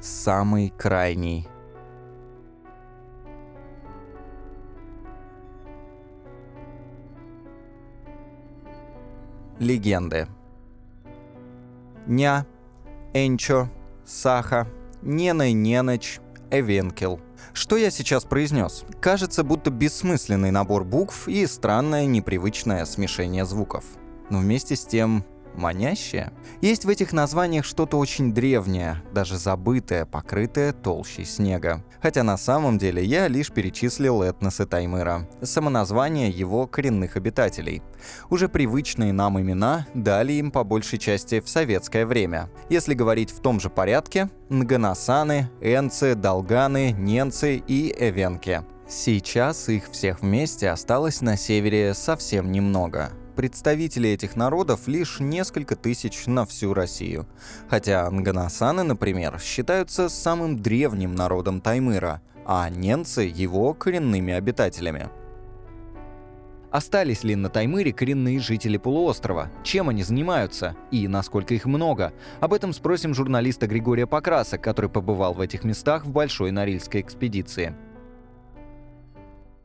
самый крайний. Легенды. Ня, Энчо, Саха, Нена Неныч, Эвенкел. Что я сейчас произнес? Кажется, будто бессмысленный набор букв и странное непривычное смешение звуков. Но вместе с тем манящее. Есть в этих названиях что-то очень древнее, даже забытое, покрытое толщей снега. Хотя на самом деле я лишь перечислил этносы Таймыра, самоназвание его коренных обитателей. Уже привычные нам имена дали им по большей части в советское время. Если говорить в том же порядке, Нганасаны, Энцы, Долганы, Ненцы и Эвенки. Сейчас их всех вместе осталось на севере совсем немного представителей этих народов лишь несколько тысяч на всю Россию. Хотя анганасаны, например, считаются самым древним народом Таймыра, а ненцы — его коренными обитателями. Остались ли на Таймыре коренные жители полуострова? Чем они занимаются? И насколько их много? Об этом спросим журналиста Григория Покраса, который побывал в этих местах в Большой Норильской экспедиции.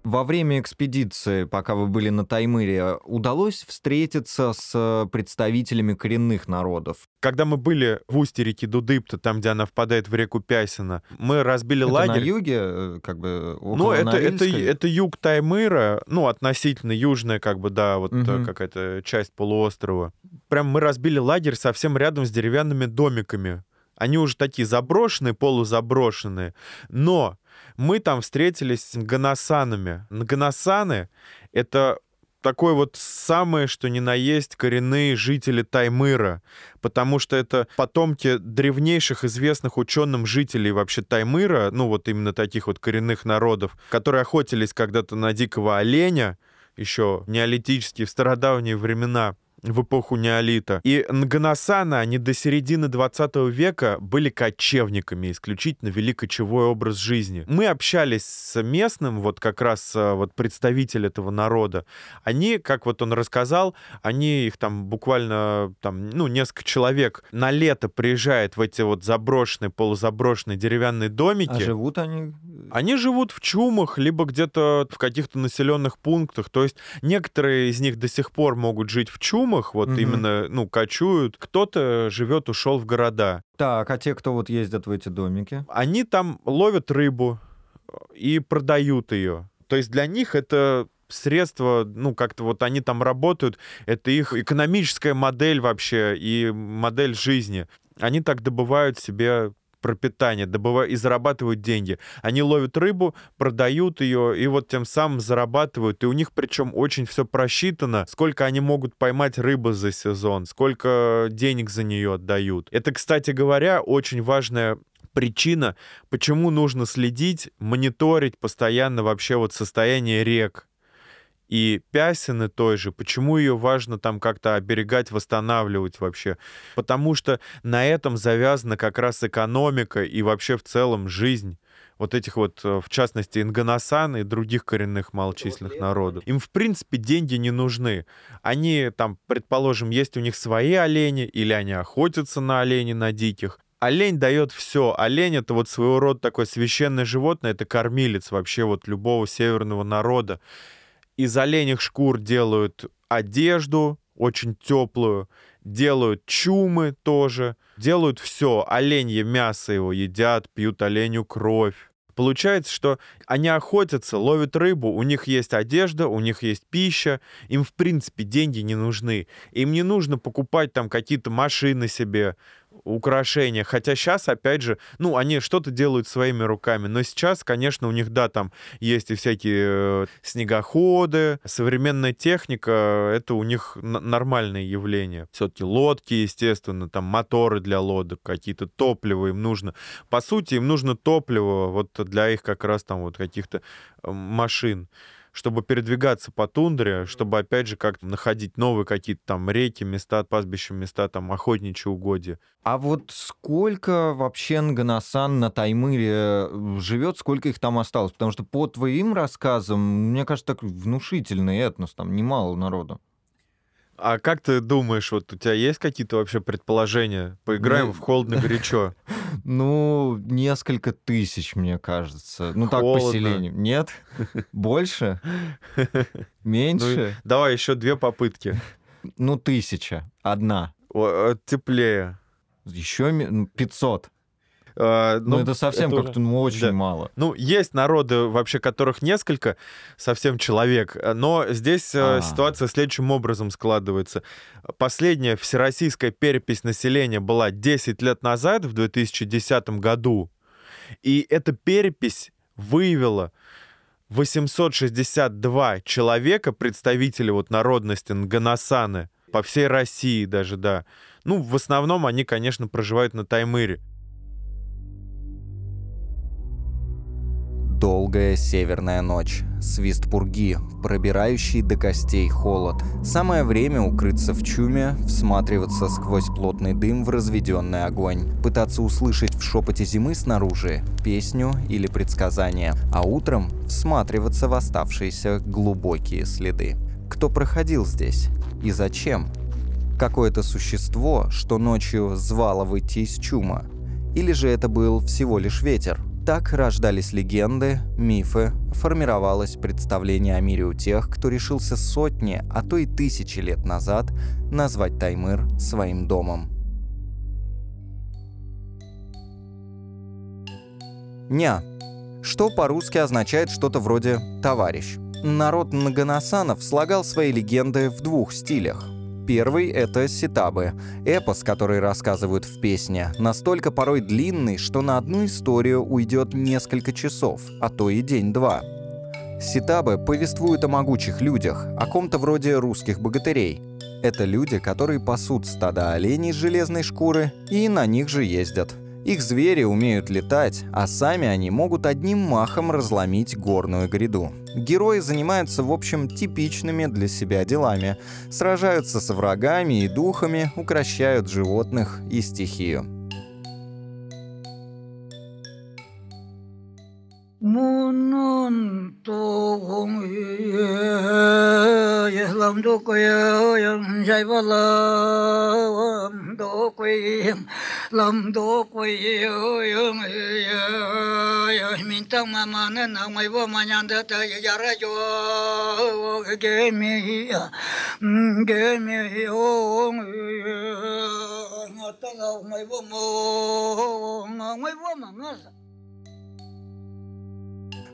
Во время экспедиции, пока вы были на Таймыре, удалось встретиться с э, представителями коренных народов? Когда мы были в устье реки Дудыпта, там, где она впадает в реку Пясина, мы разбили это лагерь. на юге, э, как бы, около Ну, это, это, это юг Таймыра, ну, относительно южная, как бы, да, вот э, какая-то часть полуострова. Прям мы разбили лагерь совсем рядом с деревянными домиками. Они уже такие заброшенные, полузаброшенные. Но мы там встретились с ганасанами. Ганасаны — это такой вот самые, что ни на есть, коренные жители Таймыра, потому что это потомки древнейших известных ученым жителей вообще Таймыра, ну вот именно таких вот коренных народов, которые охотились когда-то на дикого оленя, еще неолитические, в стародавние времена, в эпоху неолита. И Нганасаны, они до середины 20 века были кочевниками, исключительно вели кочевой образ жизни. Мы общались с местным, вот как раз э, вот представитель этого народа. Они, как вот он рассказал, они их там буквально, там, ну, несколько человек на лето приезжает в эти вот заброшенные, полузаброшенные деревянные домики. А живут они? Они живут в чумах, либо где-то в каких-то населенных пунктах. То есть некоторые из них до сих пор могут жить в чумах, вот Мгм. именно, ну, кочуют. Кто-то живет, ушел в города. Так, а те, кто вот ездят в эти домики? Они там ловят рыбу и продают ее. То есть для них это средство, ну, как-то вот они там работают, это их экономическая модель вообще и модель жизни. Они так добывают себе пропитание, добывают и зарабатывают деньги. Они ловят рыбу, продают ее, и вот тем самым зарабатывают. И у них причем очень все просчитано, сколько они могут поймать рыбы за сезон, сколько денег за нее отдают. Это, кстати говоря, очень важная причина, почему нужно следить, мониторить постоянно вообще вот состояние рек. И Пясины той же, почему ее важно там как-то оберегать, восстанавливать вообще? Потому что на этом завязана как раз экономика и вообще в целом жизнь вот этих вот, э, в частности, Инганасан и других коренных малочисленных народов. Им, в принципе, деньги не нужны. Они там, предположим, есть у них свои олени, или они охотятся на оленей, на диких. Олень дает все. Олень это вот своего рода такое священное животное, это кормилец вообще вот любого северного народа. Из оленях шкур делают одежду, очень теплую, делают чумы тоже, делают все. Оленье мясо его едят, пьют оленю кровь. Получается, что они охотятся, ловят рыбу, у них есть одежда, у них есть пища, им, в принципе, деньги не нужны. Им не нужно покупать там какие-то машины себе, украшения. Хотя сейчас, опять же, ну, они что-то делают своими руками. Но сейчас, конечно, у них, да, там есть и всякие э, снегоходы, современная техника, это у них нормальное явление. Все-таки лодки, естественно, там моторы для лодок, какие-то топливо им нужно. По сути, им нужно топливо вот для их как раз там вот каких-то э, машин чтобы передвигаться по тундре, чтобы, опять же, как-то находить новые какие-то там реки, места, пастбища, места, там, охотничьи угодья. А вот сколько вообще Нганасан на Таймыре э, живет, сколько их там осталось? Потому что по твоим рассказам, мне кажется, так внушительный этнос, там немало народу. А как ты думаешь, вот у тебя есть какие-то вообще предположения? Поиграем Ну, в холодно горячо. Ну, несколько тысяч, мне кажется. Ну, так, поселение. Нет? Больше? Меньше? Давай еще две попытки. Ну, тысяча. Одна. О, э, Теплее. Еще ме- ну, 500. А, Ну, это совсем это как-то ну, очень да. мало. Ну, есть народы, вообще которых несколько, совсем человек, но здесь э, А. ситуация следующим образом складывается. Последняя всероссийская перепись населения была 10 лет назад, в 2010 году, и эта перепись выявила 862 человека, представители вот народности Нганасаны, по всей России даже, да. Ну, в основном они, конечно, проживают на Таймыре. Долгая северная ночь. Свист пурги, пробирающий до костей холод. Самое время укрыться в чуме, всматриваться сквозь плотный дым в разведенный огонь. Пытаться услышать в шепоте зимы снаружи песню или предсказание. А утром всматриваться в оставшиеся глубокие следы. Кто проходил здесь? И зачем? Какое-то существо, что ночью звало выйти из чума? Или же это был всего лишь ветер? Так рождались легенды, мифы, формировалось представление о мире у тех, кто решился сотни, а то и тысячи лет назад назвать Таймыр своим домом. Ня. Что по-русски означает что-то вроде «товарищ». Народ Наганасанов слагал свои легенды в двух стилях. Первый — это ситабы, эпос, который рассказывают в песне, настолько порой длинный, что на одну историю уйдет несколько часов, а то и день-два. Ситабы повествуют о могучих людях, о ком-то вроде русских богатырей. Это люди, которые пасут стада оленей из железной шкуры и на них же ездят. Их звери умеют летать, а сами они могут одним махом разломить горную гряду. Герои занимаются, в общем, типичными для себя делами. Сражаются со врагами и духами, укращают животных и стихию. Munun 那么多的拥有，拥有，每当妈妈呢，我为我妈妈在在在在在做，给我米呀，给我米呀，我等到我为我母，我为我妈妈。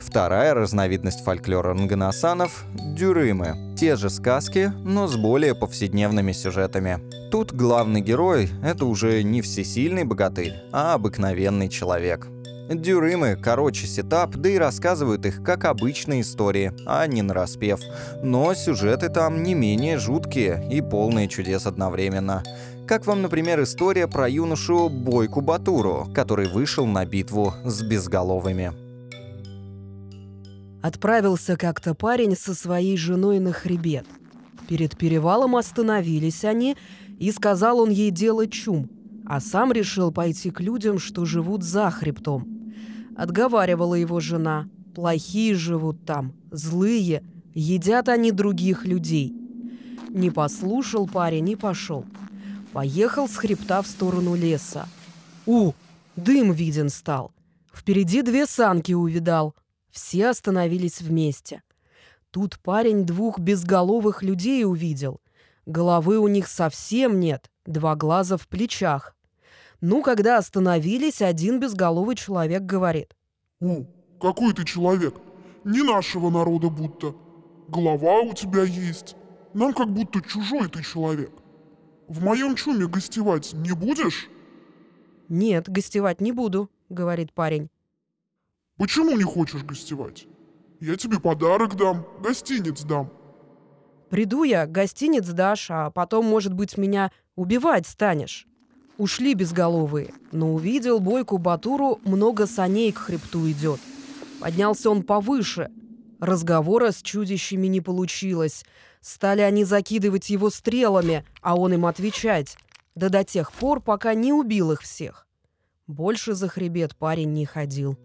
Вторая разновидность фольклора нганасанов – дюрымы. Те же сказки, но с более повседневными сюжетами. Тут главный герой – это уже не всесильный богатырь, а обыкновенный человек. Дюрымы короче сетап, да и рассказывают их как обычные истории, а не нараспев. Но сюжеты там не менее жуткие и полные чудес одновременно. Как вам, например, история про юношу Бойку Батуру, который вышел на битву с безголовыми. Отправился как-то парень со своей женой на хребет. Перед перевалом остановились они, и сказал он ей делать чум, а сам решил пойти к людям, что живут за хребтом. Отговаривала его жена. Плохие живут там, злые, едят они других людей. Не послушал парень и пошел. Поехал с хребта в сторону леса. У, дым виден стал. Впереди две санки увидал. Все остановились вместе. Тут парень двух безголовых людей увидел. Головы у них совсем нет, два глаза в плечах. Ну, когда остановились, один безголовый человек говорит. «У, какой ты человек? Не нашего народа будто. Голова у тебя есть. Нам как будто чужой ты человек. В моем чуме гостевать не будешь? «Нет, гостевать не буду», — говорит парень. Почему не хочешь гостевать? Я тебе подарок дам, гостиниц дам. «Приду я, гостиниц дашь, а потом, может быть, меня убивать станешь». Ушли безголовые, но увидел Бойку Батуру, много саней к хребту идет. Поднялся он повыше. Разговора с чудищами не получилось. Стали они закидывать его стрелами, а он им отвечать. Да до тех пор, пока не убил их всех. Больше за хребет парень не ходил.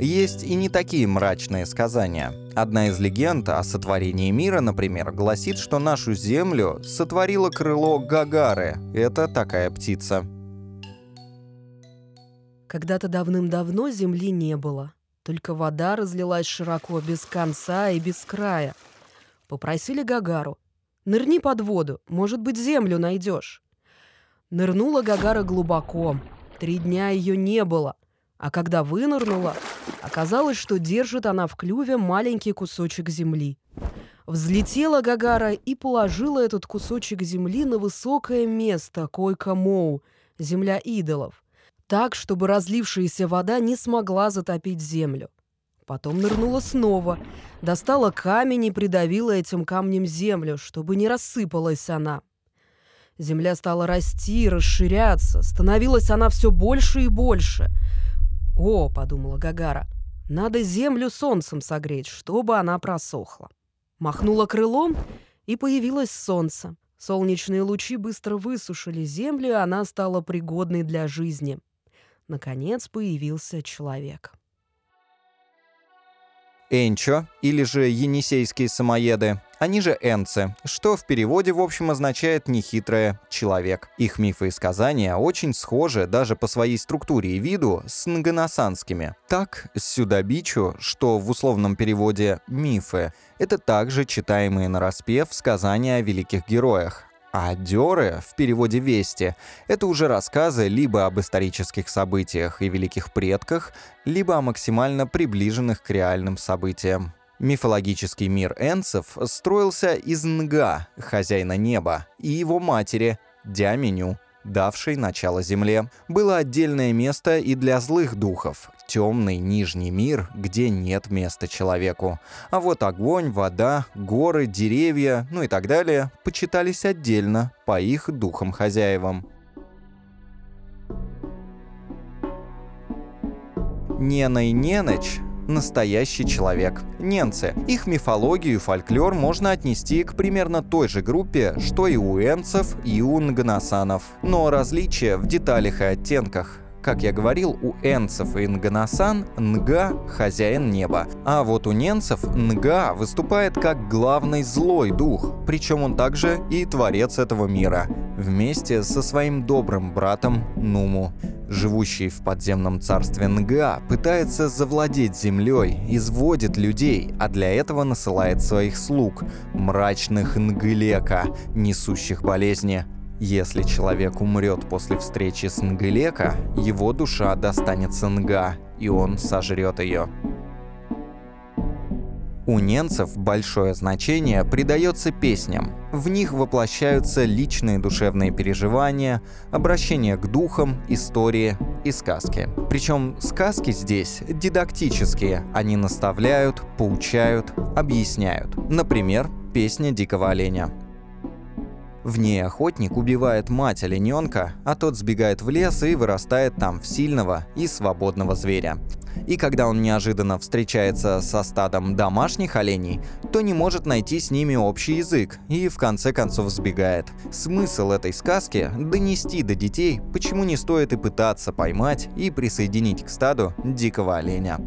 Есть и не такие мрачные сказания. Одна из легенд о сотворении мира, например, гласит, что нашу Землю сотворило крыло Гагары. Это такая птица. Когда-то давным-давно земли не было. Только вода разлилась широко, без конца и без края. Попросили Гагару. «Нырни под воду, может быть, землю найдешь». Нырнула Гагара глубоко. Три дня ее не было. А когда вынырнула, оказалось, что держит она в клюве маленький кусочек земли. Взлетела Гагара и положила этот кусочек земли на высокое место Койка-Моу, земля идолов так, чтобы разлившаяся вода не смогла затопить землю. Потом нырнула снова, достала камень и придавила этим камнем землю, чтобы не рассыпалась она. Земля стала расти, расширяться, становилась она все больше и больше. «О», — подумала Гагара, — «надо землю солнцем согреть, чтобы она просохла». Махнула крылом, и появилось солнце. Солнечные лучи быстро высушили землю, и она стала пригодной для жизни — наконец появился человек. Энчо, или же енисейские самоеды, они же энцы, что в переводе, в общем, означает «нехитрое человек». Их мифы и сказания очень схожи даже по своей структуре и виду с нганасанскими. Так, сюдабичу, что в условном переводе «мифы», это также читаемые на распев сказания о великих героях, а дёры, в переводе «вести», это уже рассказы либо об исторических событиях и великих предках, либо о максимально приближенных к реальным событиям. Мифологический мир энцев строился из Нга, хозяина неба, и его матери, Дяменю, давшей начало Земле. Было отдельное место и для злых духов, темный нижний мир, где нет места человеку. А вот огонь, вода, горы, деревья, ну и так далее, почитались отдельно, по их духам-хозяевам. Нена и Неныч настоящий человек. Ненцы. Их мифологию и фольклор можно отнести к примерно той же группе, что и у энцев, и у нганасанов. Но различия в деталях и оттенках. Как я говорил, у энцев и нганасан Нга – хозяин неба. А вот у ненцев Нга выступает как главный злой дух, причем он также и творец этого мира, вместе со своим добрым братом Нуму. Живущий в подземном царстве Нга пытается завладеть землей, изводит людей, а для этого насылает своих слуг – мрачных Нглека, несущих болезни – если человек умрет после встречи с Нгелека, его душа достанется Нга, и он сожрет ее. У ненцев большое значение придается песням. В них воплощаются личные душевные переживания, обращение к духам, истории и сказки. Причем сказки здесь дидактические. Они наставляют, поучают, объясняют. Например, песня «Дикого оленя». В ней охотник убивает мать олененка, а тот сбегает в лес и вырастает там в сильного и свободного зверя. И когда он неожиданно встречается со стадом домашних оленей, то не может найти с ними общий язык и в конце концов сбегает. Смысл этой сказки – донести до детей, почему не стоит и пытаться поймать и присоединить к стаду дикого оленя.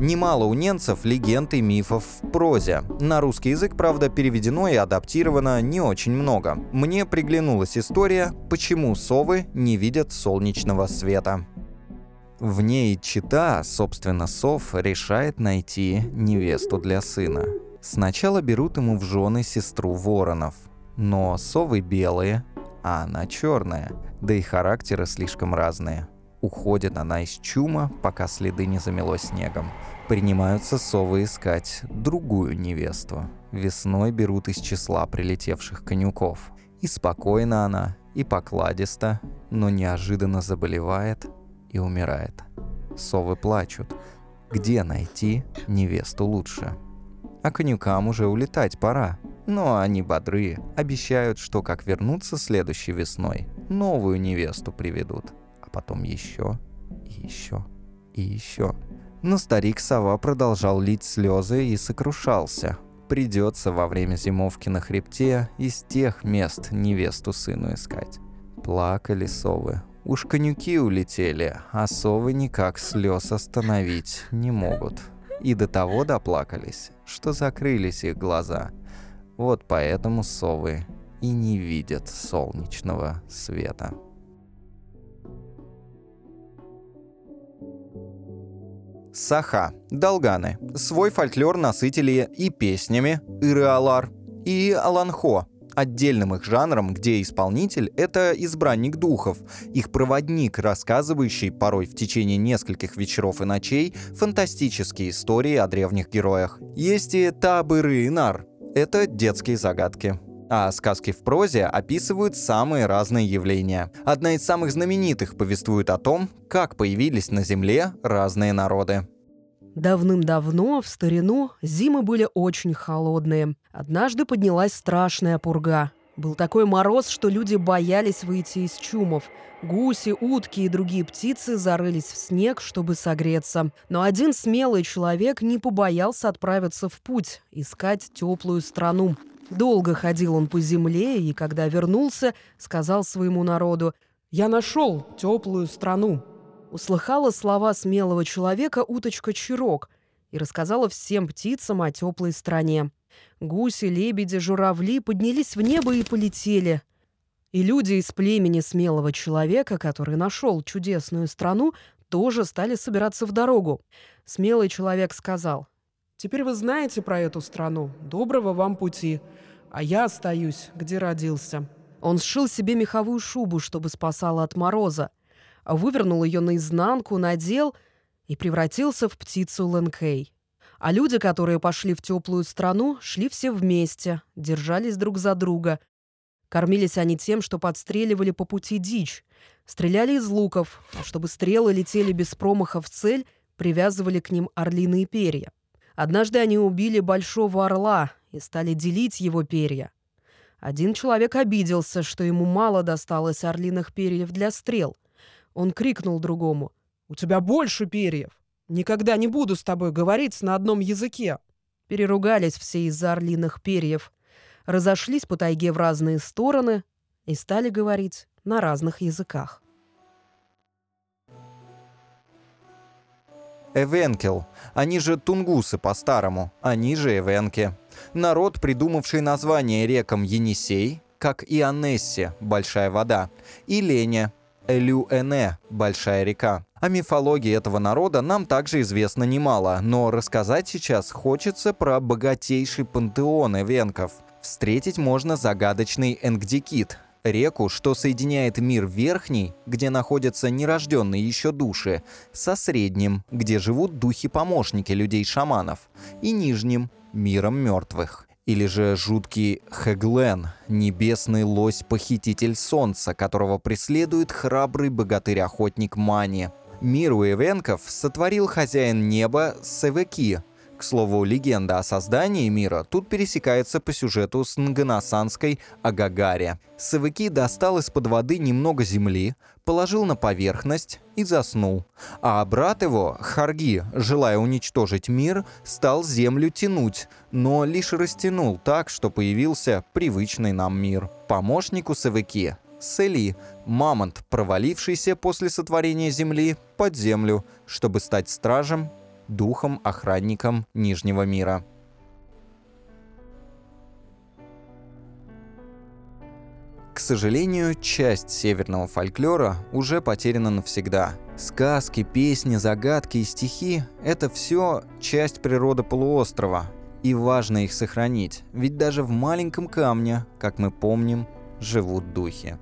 Немало у ненцев легенд и мифов в прозе. На русский язык, правда, переведено и адаптировано не очень много. Мне приглянулась история «Почему совы не видят солнечного света». В ней чита, собственно, сов решает найти невесту для сына. Сначала берут ему в жены сестру воронов. Но совы белые, а она черная, да и характеры слишком разные. Уходит она из чума, пока следы не замело снегом. Принимаются совы искать другую невесту. Весной берут из числа прилетевших конюков. И спокойно она, и покладисто, но неожиданно заболевает и умирает. Совы плачут. Где найти невесту лучше? А конюкам уже улетать пора. Но они бодрые, обещают, что как вернутся следующей весной, новую невесту приведут потом еще, и еще, и еще. Но старик-сова продолжал лить слезы и сокрушался. Придется во время зимовки на хребте из тех мест невесту сыну искать. Плакали совы. Уж конюки улетели, а совы никак слез остановить не могут. и до того доплакались, что закрылись их глаза. Вот поэтому совы и не видят солнечного света. Саха, Долганы. Свой фольклор насытили и песнями, Иреалар, и Аланхо, отдельным их жанром, где исполнитель — это избранник духов, их проводник, рассказывающий порой в течение нескольких вечеров и ночей фантастические истории о древних героях. Есть и Табыры и Нар — это детские загадки а сказки в прозе описывают самые разные явления. Одна из самых знаменитых повествует о том, как появились на Земле разные народы. Давным-давно, в старину, зимы были очень холодные. Однажды поднялась страшная пурга. Был такой мороз, что люди боялись выйти из чумов. Гуси, утки и другие птицы зарылись в снег, чтобы согреться. Но один смелый человек не побоялся отправиться в путь, искать теплую страну. Долго ходил он по земле, и когда вернулся, сказал своему народу «Я нашел теплую страну». Услыхала слова смелого человека уточка Чирок и рассказала всем птицам о теплой стране. Гуси, лебеди, журавли поднялись в небо и полетели. И люди из племени смелого человека, который нашел чудесную страну, тоже стали собираться в дорогу. Смелый человек сказал, «Теперь вы знаете про эту страну. Доброго вам пути а я остаюсь, где родился». Он сшил себе меховую шубу, чтобы спасала от мороза, вывернул ее наизнанку, надел и превратился в птицу Лэнкей. А люди, которые пошли в теплую страну, шли все вместе, держались друг за друга. Кормились они тем, что подстреливали по пути дичь, стреляли из луков, а чтобы стрелы летели без промаха в цель, привязывали к ним орлиные перья. Однажды они убили большого орла, и стали делить его перья. Один человек обиделся, что ему мало досталось орлиных перьев для стрел. Он крикнул другому «У тебя больше перьев! Никогда не буду с тобой говорить на одном языке!» Переругались все из-за орлиных перьев, разошлись по тайге в разные стороны и стали говорить на разных языках. Эвенкел. Они же тунгусы по-старому, они же эвенки. Народ, придумавший название рекам Енисей, как и Анессе – большая вода, и Леня – Элюэне – большая река. О мифологии этого народа нам также известно немало, но рассказать сейчас хочется про богатейший пантеон эвенков. Встретить можно загадочный Энгдикит – реку, что соединяет мир верхний, где находятся нерожденные еще души, со средним, где живут духи-помощники людей-шаманов, и нижним, миром мертвых. Или же жуткий Хеглен, небесный лось-похититель солнца, которого преследует храбрый богатырь-охотник Мани. Мир у Эвенков сотворил хозяин неба Севеки, к слову, легенда о создании мира тут пересекается по сюжету с Нганасанской Агагаре. Савыки достал из-под воды немного земли, положил на поверхность и заснул. А брат его, Харги, желая уничтожить мир, стал землю тянуть, но лишь растянул так, что появился привычный нам мир. Помощнику Савыки Сели, мамонт, провалившийся после сотворения Земли под землю, чтобы стать стражем духом-охранником Нижнего мира. К сожалению, часть северного фольклора уже потеряна навсегда. Сказки, песни, загадки и стихи — это все часть природы полуострова, и важно их сохранить, ведь даже в маленьком камне, как мы помним, живут духи.